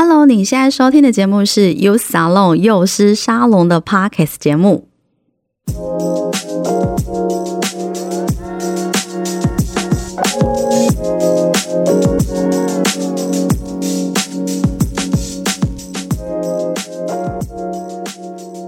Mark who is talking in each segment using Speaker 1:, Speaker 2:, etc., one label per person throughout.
Speaker 1: Hello，你现在收听的节目是 Youth Salon 幼师沙龙的 Podcast 节目。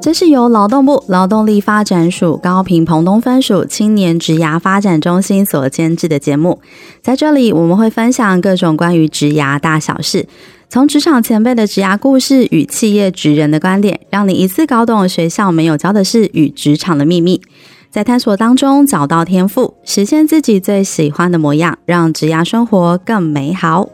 Speaker 1: 这是由劳动部劳动力发展署高屏澎东分署青年职涯发展中心所监制的节目。在这里，我们会分享各种关于职涯大小事，从职场前辈的职涯故事与企业职人的观点，让你一次搞懂学校没有教的事与职场的秘密，在探索当中找到天赋，实现自己最喜欢的模样，让职涯生活更美好。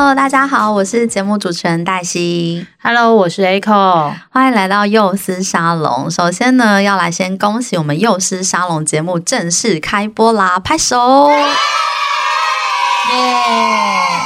Speaker 1: Hello，大家好，我是节目主持人黛西。
Speaker 2: Hello，我是 Aiko，
Speaker 1: 欢迎来到幼师沙龙。首先呢，要来先恭喜我们幼师沙龙节目正式开播啦，拍手！耶、yeah！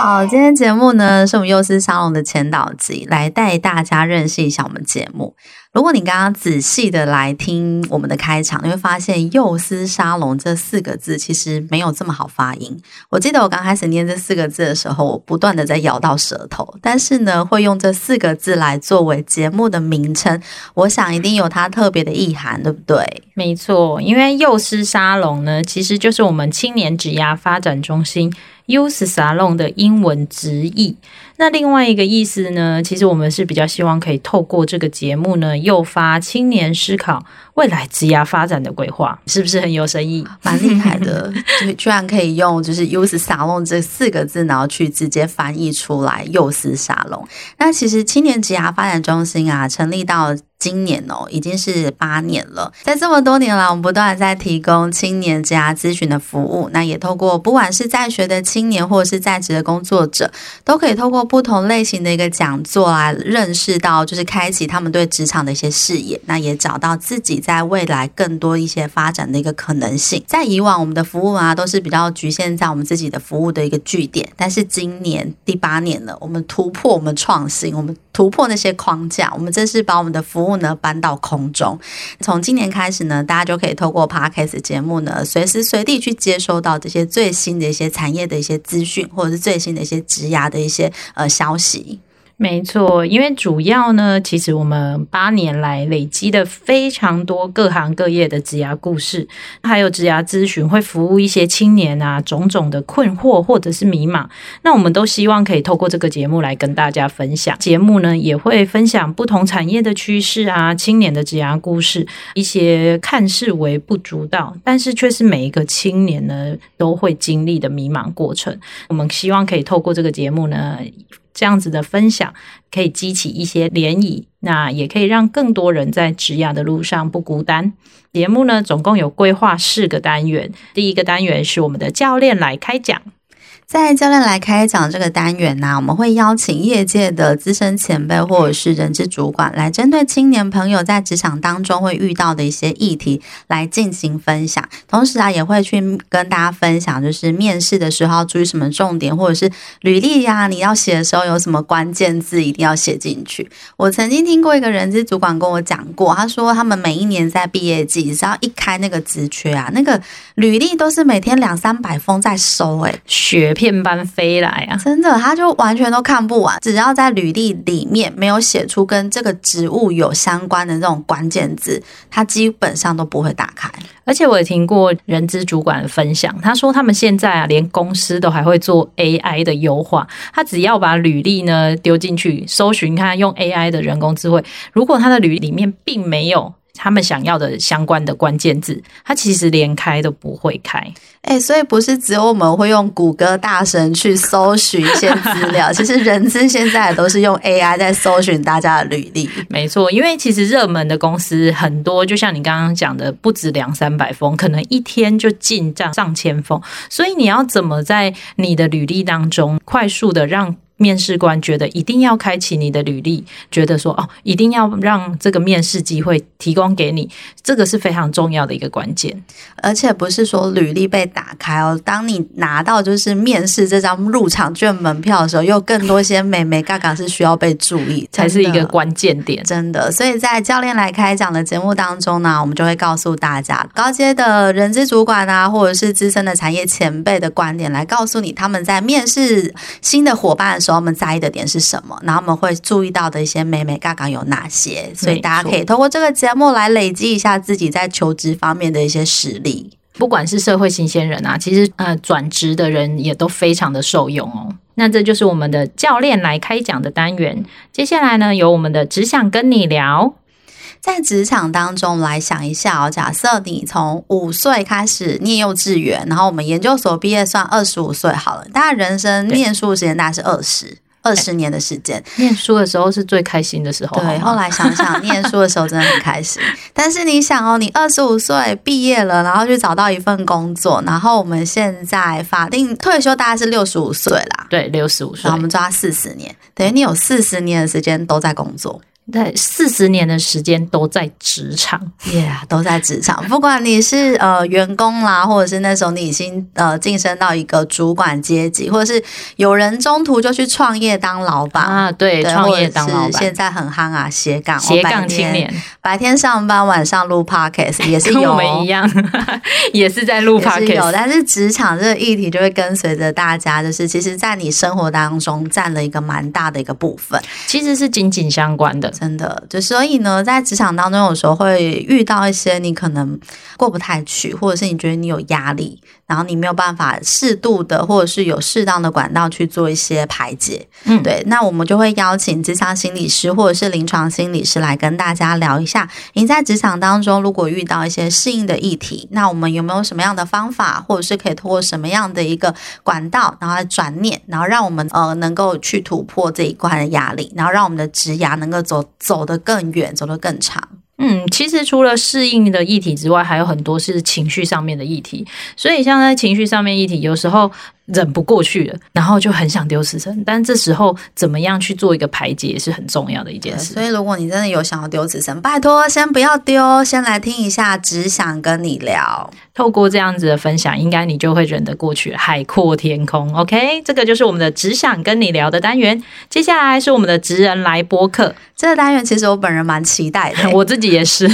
Speaker 1: 好，今天节目呢是我们幼师沙龙的前导集，来带大家认识一下我们节目。如果你刚刚仔细的来听我们的开场，你会发现“幼师沙龙”这四个字其实没有这么好发音。我记得我刚开始念这四个字的时候，我不断的在咬到舌头。但是呢，会用这四个字来作为节目的名称，我想一定有它特别的意涵，对不对？
Speaker 2: 没错，因为“幼师沙龙”呢，其实就是我们青年职涯发展中心 use salon 的英文直译。那另外一个意思呢，其实我们是比较希望可以透过这个节目呢，诱发青年思考未来职涯发展的规划，是不是很有深意？
Speaker 1: 蛮厉害的，就居然可以用就是 “Youth Salon” 这四个字，然后去直接翻译出来“幼师沙龙”。那其实青年职涯发展中心啊，成立到今年哦，已经是八年了。在这么多年来，我们不断在提供青年职涯咨询的服务。那也透过不管是在学的青年，或者是在职的工作者，都可以透过不同类型的一个讲座来认识到，就是开启他们对职场的一些视野。那也找到自己在未来更多一些发展的一个可能性。在以往，我们的服务啊，都是比较局限在我们自己的服务的一个据点。但是今年第八年了，我们突破，我们创新，我们突破那些框架，我们这是把我们的服务。呢搬到空中，从今年开始呢，大家就可以透过 Podcast 节目呢，随时随地去接收到这些最新的一些产业的一些资讯，或者是最新的一些职涯的一些呃消息。
Speaker 2: 没错，因为主要呢，其实我们八年来累积的非常多各行各业的职涯故事，还有职涯咨询，会服务一些青年啊，种种的困惑或者是迷茫。那我们都希望可以透过这个节目来跟大家分享。节目呢也会分享不同产业的趋势啊，青年的职涯故事，一些看似微不足道，但是却是每一个青年呢都会经历的迷茫过程。我们希望可以透过这个节目呢。这样子的分享可以激起一些涟漪，那也可以让更多人在职涯的路上不孤单。节目呢，总共有规划四个单元，第一个单元是我们的教练来开讲。
Speaker 1: 在教练来开讲这个单元呢，我们会邀请业界的资深前辈或者是人资主管来针对青年朋友在职场当中会遇到的一些议题来进行分享。同时啊，也会去跟大家分享，就是面试的时候要注意什么重点，或者是履历呀，你要写的时候有什么关键字一定要写进去。我曾经听过一个人资主管跟我讲过，他说他们每一年在毕业季只要一开那个职缺啊，那个履历都是每天两三百封在收，哎，
Speaker 2: 学片般飞来啊！
Speaker 1: 真的，他就完全都看不完。只要在履历里面没有写出跟这个职务有相关的这种关键字，他基本上都不会打开。
Speaker 2: 而且我也听过人资主管的分享，他说他们现在啊，连公司都还会做 AI 的优化。他只要把履历呢丢进去搜寻，看用 AI 的人工智慧，如果他的履历里面并没有。他们想要的相关的关键字，他其实连开都不会开。
Speaker 1: 哎、欸，所以不是只有我们会用谷歌大神去搜寻一些资料，其实人资现在也都是用 AI 在搜寻大家的履历。
Speaker 2: 没错，因为其实热门的公司很多，就像你刚刚讲的，不止两三百封，可能一天就进账上千封。所以你要怎么在你的履历当中快速的让面试官觉得一定要开启你的履历，觉得说哦，一定要让这个面试机会提供给你，这个是非常重要的一个关键。
Speaker 1: 而且不是说履历被打开哦，当你拿到就是面试这张入场券门票的时候，又更多些美眉嘎嘎是需要被注意，
Speaker 2: 才是一个关键点。
Speaker 1: 真的，所以在教练来开讲的节目当中呢，我们就会告诉大家，高阶的人资主管啊，或者是资深的产业前辈的观点，来告诉你他们在面试新的伙伴的时候，我们在意的点是什么，然后我们会注意到的一些美美嘎嘎有哪些，所以大家可以通过这个节目来累积一下自己在求职方面的一些实力。
Speaker 2: 不管是社会新鲜人啊，其实呃转职的人也都非常的受用哦。那这就是我们的教练来开讲的单元。接下来呢，由我们的只想跟你聊，
Speaker 1: 在职场当中来想一下哦，假设你从五岁开始念幼稚园，然后我们研究所毕业算二十五岁好了，大家人生念书的时间大概是二十。二十年的时间，
Speaker 2: 念书的时候是最开心的时候。
Speaker 1: 对，后来想想，念书的时候真的很开心。但是你想哦，你二十五岁毕业了，然后去找到一份工作，然后我们现在法定退休大概是六十五岁啦。
Speaker 2: 对，六十五岁，
Speaker 1: 然后我们抓四十年，等于你有四十年的时间都在工作。
Speaker 2: 对，四十年的时间都在职场
Speaker 1: ，Yeah，都在职场。不管你是呃员工啦，或者是那时候你已经呃晋升到一个主管阶级，或者是有人中途就去创业当老板
Speaker 2: 啊，对，对创业当老板，
Speaker 1: 现在很夯啊，斜杠
Speaker 2: 斜杠青年，
Speaker 1: 白天上班，晚上录 Podcast 也是有，
Speaker 2: 跟我们一样，也是在录 Podcast，
Speaker 1: 有。但是职场这个议题就会跟随着大家，就是其实在你生活当中占了一个蛮大的一个部分，
Speaker 2: 其实是紧紧相关的。
Speaker 1: 真的，就所以呢，在职场当中，有时候会遇到一些你可能过不太去，或者是你觉得你有压力，然后你没有办法适度的，或者是有适当的管道去做一些排解。嗯，对，那我们就会邀请职场心理师或者是临床心理师来跟大家聊一下，你在职场当中如果遇到一些适应的议题，那我们有没有什么样的方法，或者是可以通过什么样的一个管道，然后来转念，然后让我们呃能够去突破这一关的压力，然后让我们的职涯能够走走。得更远，走得更长。
Speaker 2: 嗯，其实除了适应的议题之外，还有很多是情绪上面的议题。所以，像在情绪上面议题，有时候。忍不过去了，然后就很想丢死神，但这时候怎么样去做一个排解也是很重要的一件事。
Speaker 1: 所以，如果你真的有想要丢死神，拜托先不要丢，先来听一下，只想跟你聊。
Speaker 2: 透过这样子的分享，应该你就会忍得过去，海阔天空。OK，这个就是我们的只想跟你聊的单元。接下来是我们的职人来播客
Speaker 1: 这个单元，其实我本人蛮期待的，
Speaker 2: 我自己也是。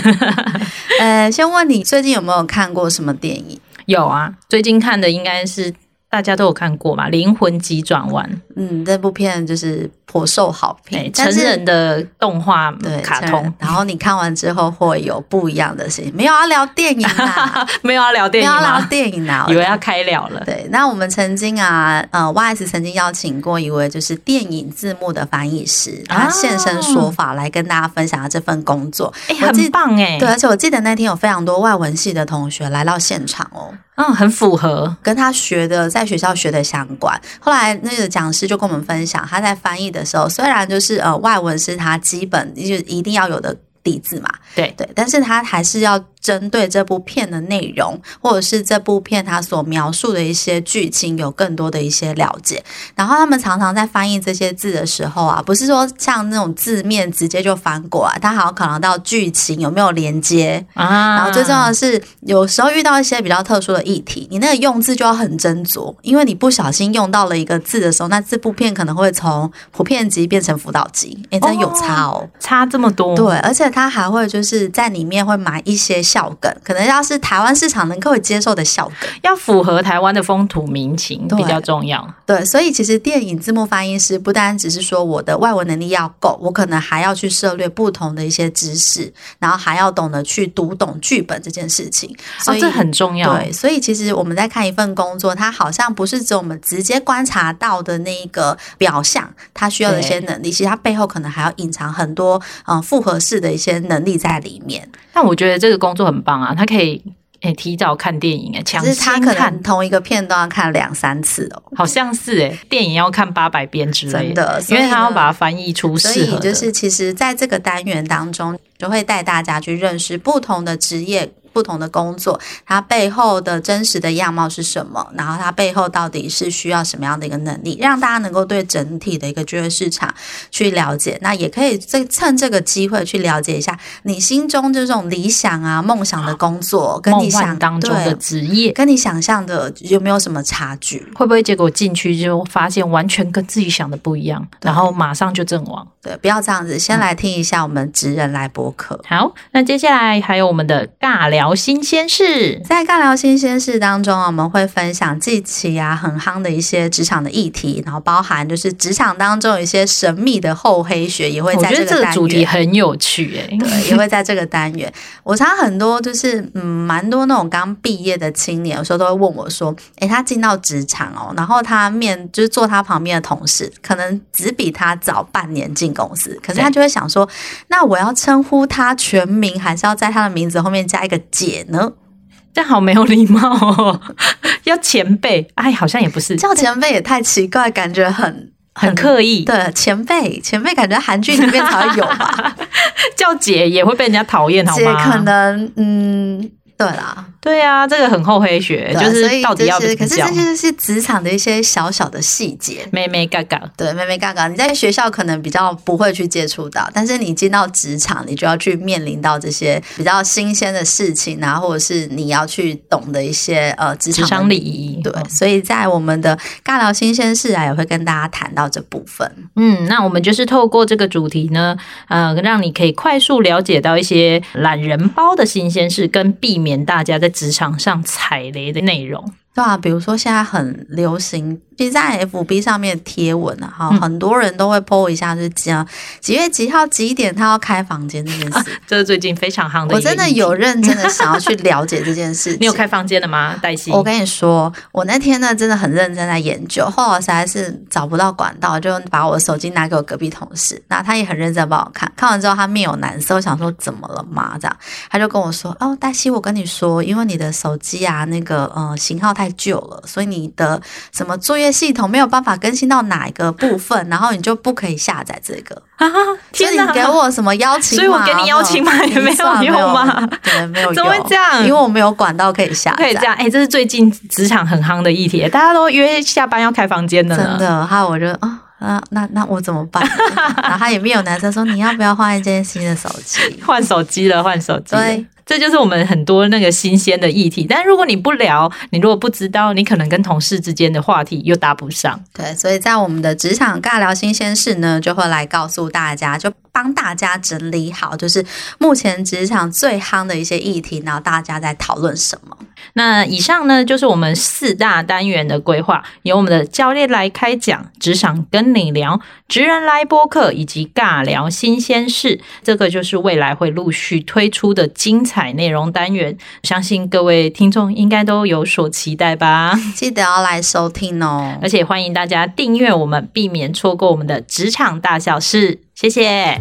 Speaker 1: 呃，先问你最近有没有看过什么电影？
Speaker 2: 有啊，最近看的应该是。大家都有看过嘛，《灵魂急转弯》。
Speaker 1: 嗯，这部片就是颇受好评，
Speaker 2: 成人的动画对卡通。
Speaker 1: 然后你看完之后会有不一样的事情。没有要聊电影啊，
Speaker 2: 没有要聊电影，
Speaker 1: 没有要聊电影啊，
Speaker 2: 以为要开聊了。
Speaker 1: 对，那我们曾经啊，呃，YS 曾经邀请过一位就是电影字幕的翻译师，他现身说法来跟大家分享这份工作。
Speaker 2: 哎，很棒哎。
Speaker 1: 对，而且我记得那天有非常多外文系的同学来到现场哦。
Speaker 2: 嗯，很符合
Speaker 1: 跟他学的在学校学的相关。后来那个讲师就跟我们分享，他在翻译的时候，虽然就是呃外文是他基本就一定要有的底子嘛，
Speaker 2: 对
Speaker 1: 对，但是他还是要。针对这部片的内容，或者是这部片它所描述的一些剧情，有更多的一些了解。然后他们常常在翻译这些字的时候啊，不是说像那种字面直接就翻过来，他还要考量到剧情有没有连接啊。然后最重要的是，有时候遇到一些比较特殊的议题，你那个用字就要很斟酌，因为你不小心用到了一个字的时候，那这部片可能会从普遍级变成辅导级，诶，真有差哦，
Speaker 2: 差这么多。
Speaker 1: 对，而且他还会就是在里面会埋一些。笑梗可能要是台湾市场能够接受的笑梗，
Speaker 2: 要符合台湾的风土民情比较重要。
Speaker 1: 对，所以其实电影字幕翻译师不单只是说我的外文能力要够，我可能还要去涉猎不同的一些知识，然后还要懂得去读懂剧本这件事情。所以、哦、
Speaker 2: 这很重要。
Speaker 1: 对，所以其实我们在看一份工作，它好像不是只有我们直接观察到的那一个表象，它需要的一些能力，其实它背后可能还要隐藏很多嗯复合式的一些能力在里面。
Speaker 2: 但我觉得这个工作很棒啊，他可以诶、欸、提早看电影诶，其实
Speaker 1: 他可能同一个片段要看两三次哦，
Speaker 2: 好像是诶，电影要看八百遍之类的，因为他要把它翻译出适合。
Speaker 1: 所以就是其实在这个单元当中，就会带大家去认识不同的职业。不同的工作，它背后的真实的样貌是什么，然后它背后到底是需要什么样的一个能力，让大家能够对整体的一个就业市场去了解。那也可以再趁这个机会去了解一下你心中这种理想啊、梦想的工作，跟你想
Speaker 2: 当中的职业，
Speaker 1: 跟你想象的有没有什么差距？
Speaker 2: 会不会结果进去就发现完全跟自己想的不一样，然后马上就阵亡？
Speaker 1: 对，不要这样子，先来听一下我们职人来播客。
Speaker 2: 好，那接下来还有我们的尬聊新鲜事，
Speaker 1: 在尬聊新鲜事当中啊，我们会分享近期啊很夯的一些职场的议题，然后包含就是职场当中有一些神秘的厚黑学，也会在这个单元。我觉得这个主题
Speaker 2: 很有趣哎，
Speaker 1: 对，也会在这个单元。我常很多就是嗯，蛮多那种刚毕业的青年，有时候都会问我说，哎，他进到职场哦，然后他面就是坐他旁边的同事，可能只比他早半年进公司，可是他就会想说，那我要称呼他全名，还是要在他的名字后面加一个姐呢？
Speaker 2: 这样好没有礼貌哦，要前辈，哎，好像也不是，
Speaker 1: 叫前辈也太奇怪，感觉很
Speaker 2: 很，很刻意。
Speaker 1: 对，前辈，前辈，感觉韩剧里面才会有吧？
Speaker 2: 叫姐也会被人家讨厌，好吗？
Speaker 1: 姐可能，嗯。对啦，
Speaker 2: 对啊，这个很厚黑学，就是到底要怎么讲？
Speaker 1: 可是这些是职场的一些小小的细节，
Speaker 2: 妹妹嘎嘎。
Speaker 1: 对，妹妹嘎嘎，你在学校可能比较不会去接触到，但是你进到职场，你就要去面临到这些比较新鲜的事情啊，或者是你要去懂的一些呃职场
Speaker 2: 礼仪。
Speaker 1: 对，所以在我们的尬聊新鲜事啊，也会跟大家谈到这部分。
Speaker 2: 嗯，那我们就是透过这个主题呢，呃，让你可以快速了解到一些懒人包的新鲜事，跟避免大家在职场上踩雷的内容。
Speaker 1: 对啊，比如说现在很流行。其实在 FB 上面贴文啊，哈，很多人都会 po 一下，就是讲几月几号几点他要开房间这件事，
Speaker 2: 这是最近非常夯的。
Speaker 1: 我真的有认真的 想要去了解这件事。
Speaker 2: 你有开房间的吗？黛西，
Speaker 1: 我跟你说，我那天呢真的很认真在研究，后来实在是找不到管道，就把我的手机拿给我隔壁同事，那他也很认真帮我看，看完之后他面有难色，我想说怎么了嘛？这样他就跟我说：“哦，黛西，我跟你说，因为你的手机啊那个呃型号太旧了，所以你的什么作业系统没有办法更新到哪一个部分，然后你就不可以下载这个 啊！天哪，所以你给我什么邀请码？
Speaker 2: 所以我给你邀请码也没有用吗？
Speaker 1: 对，没有用。
Speaker 2: 怎么会这样？
Speaker 1: 因为我没有管道可以下载。
Speaker 2: 可以这样？哎、欸，这是最近职场很夯的议题，大家都约下班要开房间的。
Speaker 1: 真的，还有我就啊啊，那那我怎么办？然后他也没有男生说你要不要换一件新的手机？
Speaker 2: 换手机了，换手机。
Speaker 1: 对。
Speaker 2: 这就是我们很多那个新鲜的议题，但如果你不聊，你如果不知道，你可能跟同事之间的话题又搭不上。
Speaker 1: 对，所以在我们的职场尬聊新鲜事呢，就会来告诉大家，就帮大家整理好，就是目前职场最夯的一些议题，然后大家在讨论什么。
Speaker 2: 那以上呢，就是我们四大单元的规划，由我们的教练来开讲，职场跟你聊，职人来播客，以及尬聊新鲜事，这个就是未来会陆续推出的精彩。彩内容单元，相信各位听众应该都有所期待吧？
Speaker 1: 记得要来收听哦！
Speaker 2: 而且欢迎大家订阅我们，避免错过我们的职场大小事。谢谢，